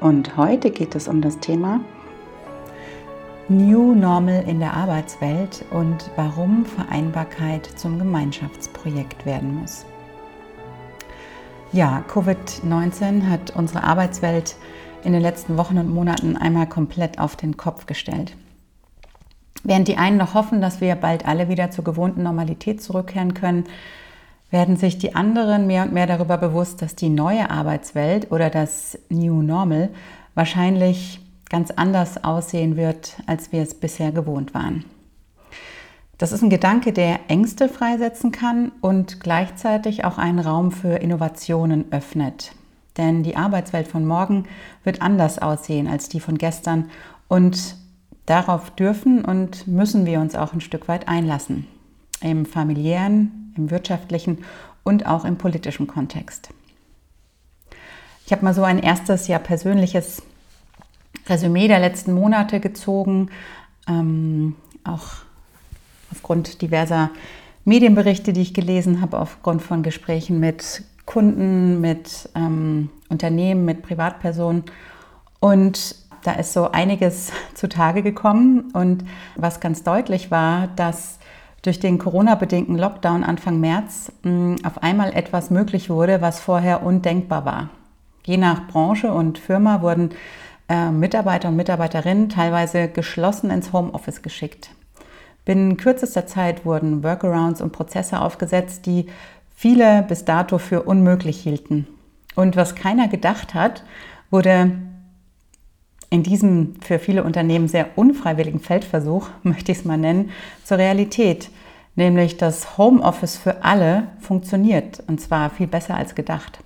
Und heute geht es um das Thema New Normal in der Arbeitswelt und warum Vereinbarkeit zum Gemeinschaftsprojekt werden muss. Ja, Covid-19 hat unsere Arbeitswelt in den letzten Wochen und Monaten einmal komplett auf den Kopf gestellt. Während die einen noch hoffen, dass wir bald alle wieder zur gewohnten Normalität zurückkehren können, werden sich die anderen mehr und mehr darüber bewusst, dass die neue Arbeitswelt oder das New Normal wahrscheinlich ganz anders aussehen wird, als wir es bisher gewohnt waren. Das ist ein Gedanke, der Ängste freisetzen kann und gleichzeitig auch einen Raum für Innovationen öffnet. Denn die Arbeitswelt von morgen wird anders aussehen als die von gestern und darauf dürfen und müssen wir uns auch ein Stück weit einlassen. Im familiären, im wirtschaftlichen und auch im politischen Kontext. Ich habe mal so ein erstes ja persönliches Resümee der letzten Monate gezogen, ähm, auch aufgrund diverser Medienberichte, die ich gelesen habe, aufgrund von Gesprächen mit Kunden, mit ähm, Unternehmen, mit Privatpersonen. Und da ist so einiges zutage gekommen. Und was ganz deutlich war, dass durch den Corona-bedingten Lockdown Anfang März mm, auf einmal etwas möglich wurde, was vorher undenkbar war. Je nach Branche und Firma wurden äh, Mitarbeiter und Mitarbeiterinnen teilweise geschlossen ins Homeoffice geschickt. Binnen kürzester Zeit wurden Workarounds und Prozesse aufgesetzt, die viele bis dato für unmöglich hielten. Und was keiner gedacht hat, wurde in diesem für viele Unternehmen sehr unfreiwilligen Feldversuch, möchte ich es mal nennen, zur Realität. Nämlich, dass Homeoffice für alle funktioniert und zwar viel besser als gedacht.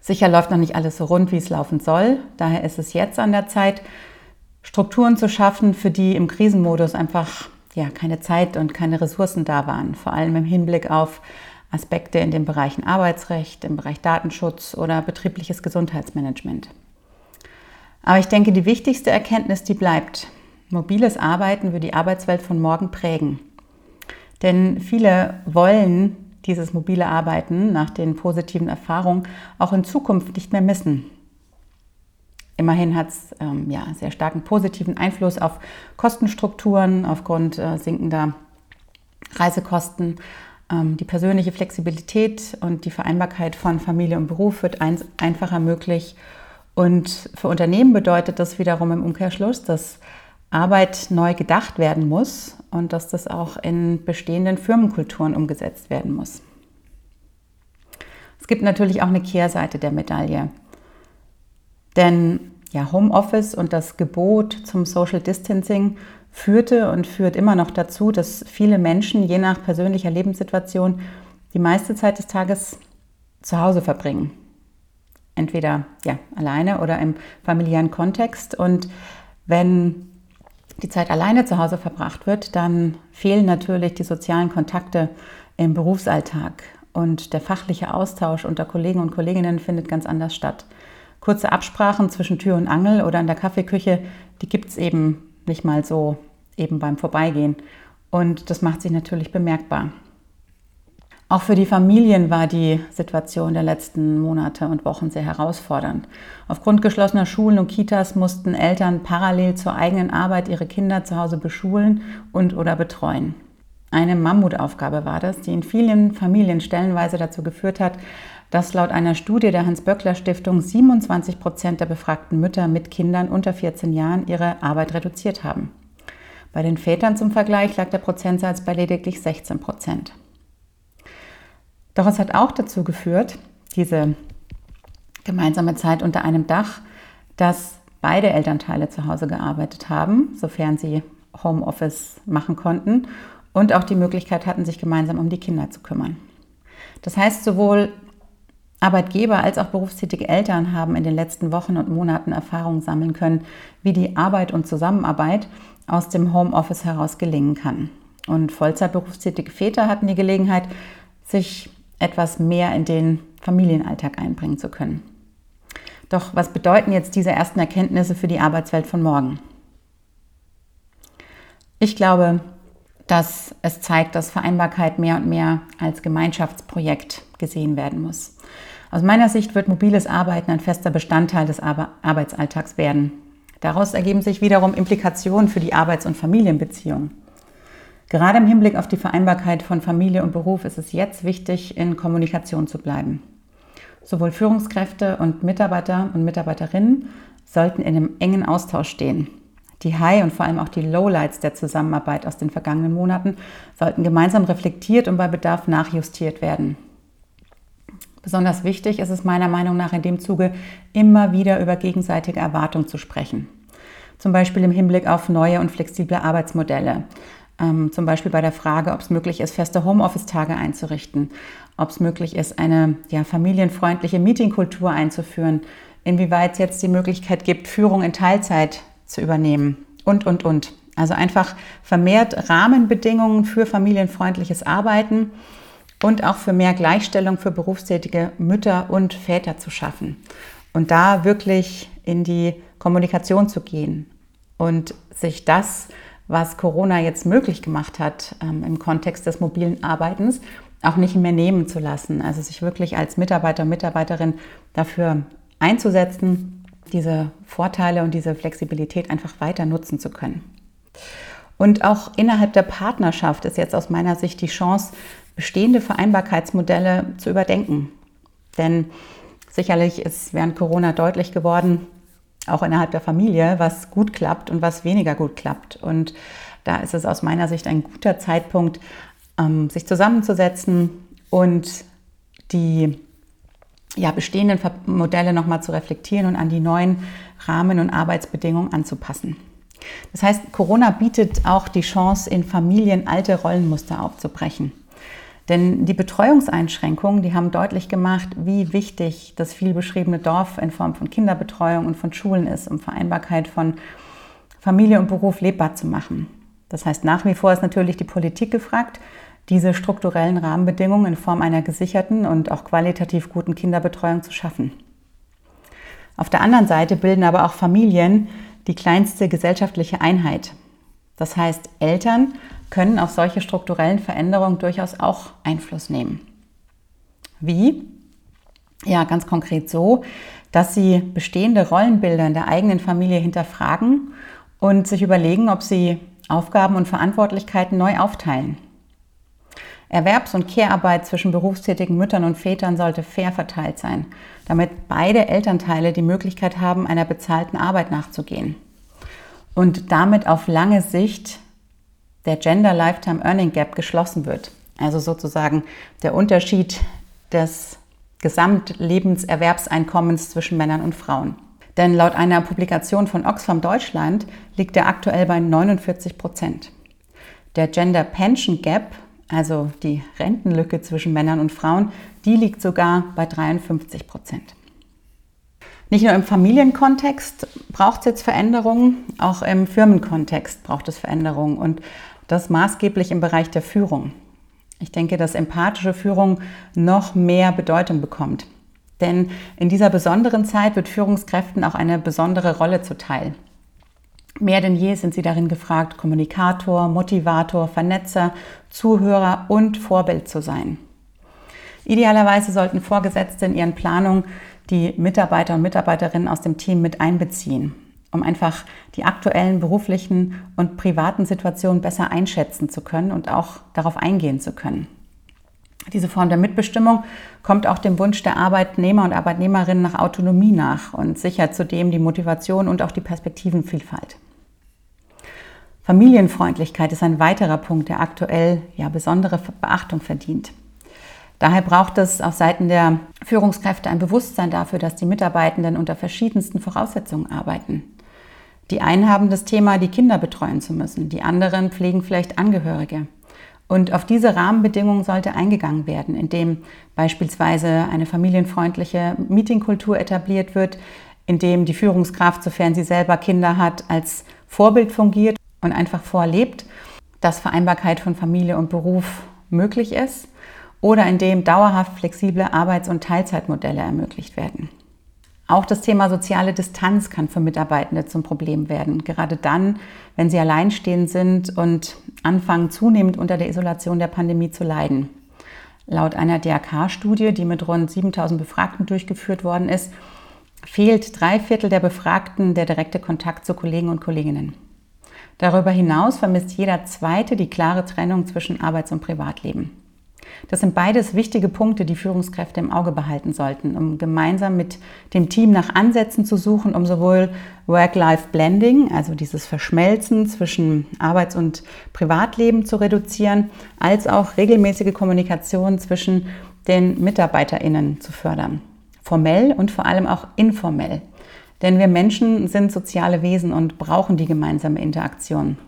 Sicher läuft noch nicht alles so rund, wie es laufen soll. Daher ist es jetzt an der Zeit, Strukturen zu schaffen, für die im Krisenmodus einfach ja, keine Zeit und keine Ressourcen da waren. Vor allem im Hinblick auf Aspekte in den Bereichen Arbeitsrecht, im Bereich Datenschutz oder betriebliches Gesundheitsmanagement. Aber ich denke, die wichtigste Erkenntnis, die bleibt. Mobiles Arbeiten wird die Arbeitswelt von morgen prägen. Denn viele wollen dieses mobile Arbeiten nach den positiven Erfahrungen auch in Zukunft nicht mehr missen. Immerhin hat es ähm, ja, sehr starken positiven Einfluss auf Kostenstrukturen aufgrund äh, sinkender Reisekosten. Ähm, die persönliche Flexibilität und die Vereinbarkeit von Familie und Beruf wird ein, einfacher möglich und für Unternehmen bedeutet das wiederum im Umkehrschluss, dass Arbeit neu gedacht werden muss und dass das auch in bestehenden Firmenkulturen umgesetzt werden muss. Es gibt natürlich auch eine Kehrseite der Medaille. Denn ja, Homeoffice und das Gebot zum Social Distancing führte und führt immer noch dazu, dass viele Menschen je nach persönlicher Lebenssituation die meiste Zeit des Tages zu Hause verbringen entweder ja, alleine oder im familiären Kontext. Und wenn die Zeit alleine zu Hause verbracht wird, dann fehlen natürlich die sozialen Kontakte im Berufsalltag und der fachliche Austausch unter Kollegen und Kolleginnen findet ganz anders statt. Kurze Absprachen zwischen Tür und Angel oder in der Kaffeeküche, die gibt es eben nicht mal so eben beim Vorbeigehen. Und das macht sich natürlich bemerkbar. Auch für die Familien war die Situation der letzten Monate und Wochen sehr herausfordernd. Aufgrund geschlossener Schulen und Kitas mussten Eltern parallel zur eigenen Arbeit ihre Kinder zu Hause beschulen und oder betreuen. Eine Mammutaufgabe war das, die in vielen Familien stellenweise dazu geführt hat, dass laut einer Studie der Hans-Böckler-Stiftung 27 Prozent der befragten Mütter mit Kindern unter 14 Jahren ihre Arbeit reduziert haben. Bei den Vätern zum Vergleich lag der Prozentsatz bei lediglich 16 Prozent. Doch es hat auch dazu geführt, diese gemeinsame Zeit unter einem Dach, dass beide Elternteile zu Hause gearbeitet haben, sofern sie Homeoffice machen konnten und auch die Möglichkeit hatten, sich gemeinsam um die Kinder zu kümmern. Das heißt, sowohl Arbeitgeber als auch berufstätige Eltern haben in den letzten Wochen und Monaten Erfahrungen sammeln können, wie die Arbeit und Zusammenarbeit aus dem Homeoffice heraus gelingen kann. Und Vollzeitberufstätige Väter hatten die Gelegenheit, sich etwas mehr in den Familienalltag einbringen zu können. Doch was bedeuten jetzt diese ersten Erkenntnisse für die Arbeitswelt von morgen? Ich glaube, dass es zeigt, dass Vereinbarkeit mehr und mehr als Gemeinschaftsprojekt gesehen werden muss. Aus meiner Sicht wird mobiles Arbeiten ein fester Bestandteil des Arbeitsalltags werden. Daraus ergeben sich wiederum Implikationen für die Arbeits- und Familienbeziehungen. Gerade im Hinblick auf die Vereinbarkeit von Familie und Beruf ist es jetzt wichtig, in Kommunikation zu bleiben. Sowohl Führungskräfte und Mitarbeiter und Mitarbeiterinnen sollten in einem engen Austausch stehen. Die High- und vor allem auch die Lowlights der Zusammenarbeit aus den vergangenen Monaten sollten gemeinsam reflektiert und bei Bedarf nachjustiert werden. Besonders wichtig ist es meiner Meinung nach in dem Zuge, immer wieder über gegenseitige Erwartung zu sprechen. Zum Beispiel im Hinblick auf neue und flexible Arbeitsmodelle. Ähm, zum Beispiel bei der Frage, ob es möglich ist, feste Homeoffice-Tage einzurichten, ob es möglich ist, eine ja, familienfreundliche Meetingkultur einzuführen, inwieweit es jetzt die Möglichkeit gibt, Führung in Teilzeit zu übernehmen und, und, und. Also einfach vermehrt Rahmenbedingungen für familienfreundliches Arbeiten und auch für mehr Gleichstellung für berufstätige Mütter und Väter zu schaffen. Und da wirklich in die Kommunikation zu gehen und sich das, was Corona jetzt möglich gemacht hat ähm, im Kontext des mobilen Arbeitens, auch nicht mehr nehmen zu lassen. Also sich wirklich als Mitarbeiter und Mitarbeiterin dafür einzusetzen, diese Vorteile und diese Flexibilität einfach weiter nutzen zu können. Und auch innerhalb der Partnerschaft ist jetzt aus meiner Sicht die Chance, bestehende Vereinbarkeitsmodelle zu überdenken. Denn sicherlich ist während Corona deutlich geworden, auch innerhalb der Familie, was gut klappt und was weniger gut klappt. Und da ist es aus meiner Sicht ein guter Zeitpunkt, ähm, sich zusammenzusetzen und die ja, bestehenden Modelle nochmal zu reflektieren und an die neuen Rahmen- und Arbeitsbedingungen anzupassen. Das heißt, Corona bietet auch die Chance, in Familien alte Rollenmuster aufzubrechen. Denn die Betreuungseinschränkungen, die haben deutlich gemacht, wie wichtig das vielbeschriebene Dorf in Form von Kinderbetreuung und von Schulen ist, um Vereinbarkeit von Familie und Beruf lebbar zu machen. Das heißt, nach wie vor ist natürlich die Politik gefragt, diese strukturellen Rahmenbedingungen in Form einer gesicherten und auch qualitativ guten Kinderbetreuung zu schaffen. Auf der anderen Seite bilden aber auch Familien die kleinste gesellschaftliche Einheit. Das heißt, Eltern können auf solche strukturellen Veränderungen durchaus auch Einfluss nehmen. Wie? Ja, ganz konkret so, dass sie bestehende Rollenbilder in der eigenen Familie hinterfragen und sich überlegen, ob sie Aufgaben und Verantwortlichkeiten neu aufteilen. Erwerbs- und Care-Arbeit zwischen berufstätigen Müttern und Vätern sollte fair verteilt sein, damit beide Elternteile die Möglichkeit haben, einer bezahlten Arbeit nachzugehen. Und damit auf lange Sicht der Gender Lifetime Earning Gap geschlossen wird. Also sozusagen der Unterschied des Gesamtlebenserwerbseinkommens zwischen Männern und Frauen. Denn laut einer Publikation von Oxfam Deutschland liegt er aktuell bei 49 Prozent. Der Gender Pension Gap also die Rentenlücke zwischen Männern und Frauen, die liegt sogar bei 53 Prozent. Nicht nur im Familienkontext braucht es jetzt Veränderungen, auch im Firmenkontext braucht es Veränderungen und das maßgeblich im Bereich der Führung. Ich denke, dass empathische Führung noch mehr Bedeutung bekommt. Denn in dieser besonderen Zeit wird Führungskräften auch eine besondere Rolle zuteil. Mehr denn je sind sie darin gefragt, Kommunikator, Motivator, Vernetzer, Zuhörer und Vorbild zu sein. Idealerweise sollten Vorgesetzte in ihren Planungen die Mitarbeiter und Mitarbeiterinnen aus dem Team mit einbeziehen, um einfach die aktuellen beruflichen und privaten Situationen besser einschätzen zu können und auch darauf eingehen zu können. Diese Form der Mitbestimmung kommt auch dem Wunsch der Arbeitnehmer und Arbeitnehmerinnen nach Autonomie nach und sichert zudem die Motivation und auch die Perspektivenvielfalt. Familienfreundlichkeit ist ein weiterer Punkt, der aktuell ja besondere Beachtung verdient. Daher braucht es auf Seiten der Führungskräfte ein Bewusstsein dafür, dass die Mitarbeitenden unter verschiedensten Voraussetzungen arbeiten. Die einen haben das Thema, die Kinder betreuen zu müssen, die anderen pflegen vielleicht Angehörige. Und auf diese Rahmenbedingungen sollte eingegangen werden, indem beispielsweise eine familienfreundliche Meetingkultur etabliert wird, indem die Führungskraft, sofern sie selber Kinder hat, als Vorbild fungiert und einfach vorlebt, dass Vereinbarkeit von Familie und Beruf möglich ist oder indem dauerhaft flexible Arbeits- und Teilzeitmodelle ermöglicht werden. Auch das Thema soziale Distanz kann für Mitarbeitende zum Problem werden, gerade dann, wenn sie alleinstehend sind und anfangen zunehmend unter der Isolation der Pandemie zu leiden. Laut einer DRK-Studie, die mit rund 7000 Befragten durchgeführt worden ist, fehlt drei Viertel der Befragten der direkte Kontakt zu Kollegen und Kolleginnen. Darüber hinaus vermisst jeder Zweite die klare Trennung zwischen Arbeits- und Privatleben. Das sind beides wichtige Punkte, die Führungskräfte im Auge behalten sollten, um gemeinsam mit dem Team nach Ansätzen zu suchen, um sowohl Work-Life-Blending, also dieses Verschmelzen zwischen Arbeits- und Privatleben zu reduzieren, als auch regelmäßige Kommunikation zwischen den MitarbeiterInnen zu fördern. Formell und vor allem auch informell. Denn wir Menschen sind soziale Wesen und brauchen die gemeinsame Interaktion.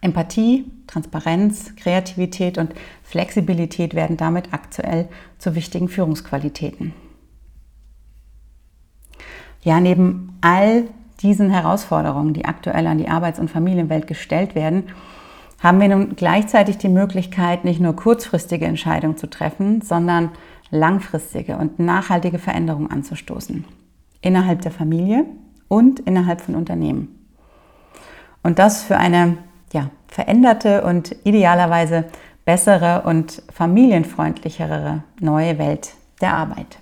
Empathie, Transparenz, Kreativität und Flexibilität werden damit aktuell zu wichtigen Führungsqualitäten. Ja, neben all diesen Herausforderungen, die aktuell an die Arbeits- und Familienwelt gestellt werden, haben wir nun gleichzeitig die Möglichkeit, nicht nur kurzfristige Entscheidungen zu treffen, sondern langfristige und nachhaltige Veränderungen anzustoßen. Innerhalb der Familie und innerhalb von Unternehmen. Und das für eine ja, veränderte und idealerweise bessere und familienfreundlichere neue Welt der Arbeit.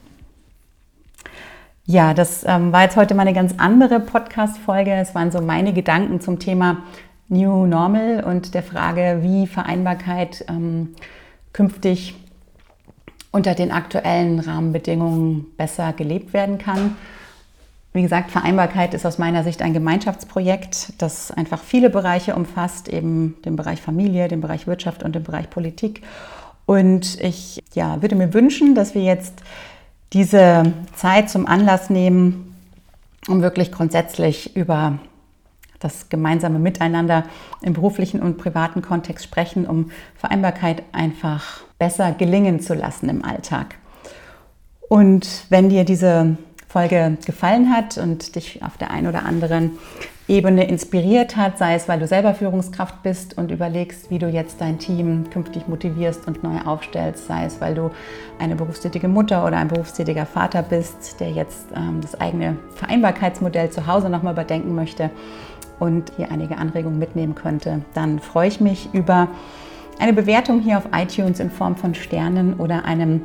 Ja, das ähm, war jetzt heute mal eine ganz andere Podcast-Folge. Es waren so meine Gedanken zum Thema New Normal und der Frage, wie Vereinbarkeit ähm, künftig unter den aktuellen Rahmenbedingungen besser gelebt werden kann. Wie gesagt, Vereinbarkeit ist aus meiner Sicht ein Gemeinschaftsprojekt, das einfach viele Bereiche umfasst, eben den Bereich Familie, den Bereich Wirtschaft und den Bereich Politik. Und ich ja, würde mir wünschen, dass wir jetzt diese Zeit zum Anlass nehmen, um wirklich grundsätzlich über das gemeinsame Miteinander im beruflichen und privaten Kontext sprechen, um Vereinbarkeit einfach besser gelingen zu lassen im Alltag. Und wenn dir diese Folge gefallen hat und dich auf der einen oder anderen Ebene inspiriert hat, sei es, weil du selber Führungskraft bist und überlegst, wie du jetzt dein Team künftig motivierst und neu aufstellst, sei es, weil du eine berufstätige Mutter oder ein berufstätiger Vater bist, der jetzt ähm, das eigene Vereinbarkeitsmodell zu Hause nochmal überdenken möchte und hier einige Anregungen mitnehmen könnte, dann freue ich mich über eine Bewertung hier auf iTunes in Form von Sternen oder einem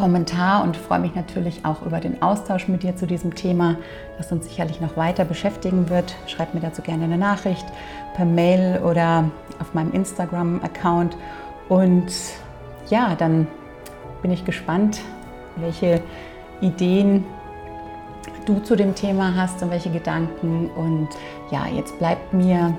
Kommentar und freue mich natürlich auch über den Austausch mit dir zu diesem Thema, das uns sicherlich noch weiter beschäftigen wird. Schreib mir dazu gerne eine Nachricht per Mail oder auf meinem Instagram-Account. Und ja, dann bin ich gespannt, welche Ideen du zu dem Thema hast und welche Gedanken. Und ja, jetzt bleibt mir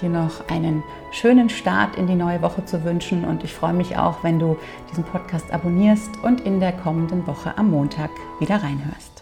dir noch einen schönen Start in die neue Woche zu wünschen und ich freue mich auch, wenn du diesen Podcast abonnierst und in der kommenden Woche am Montag wieder reinhörst.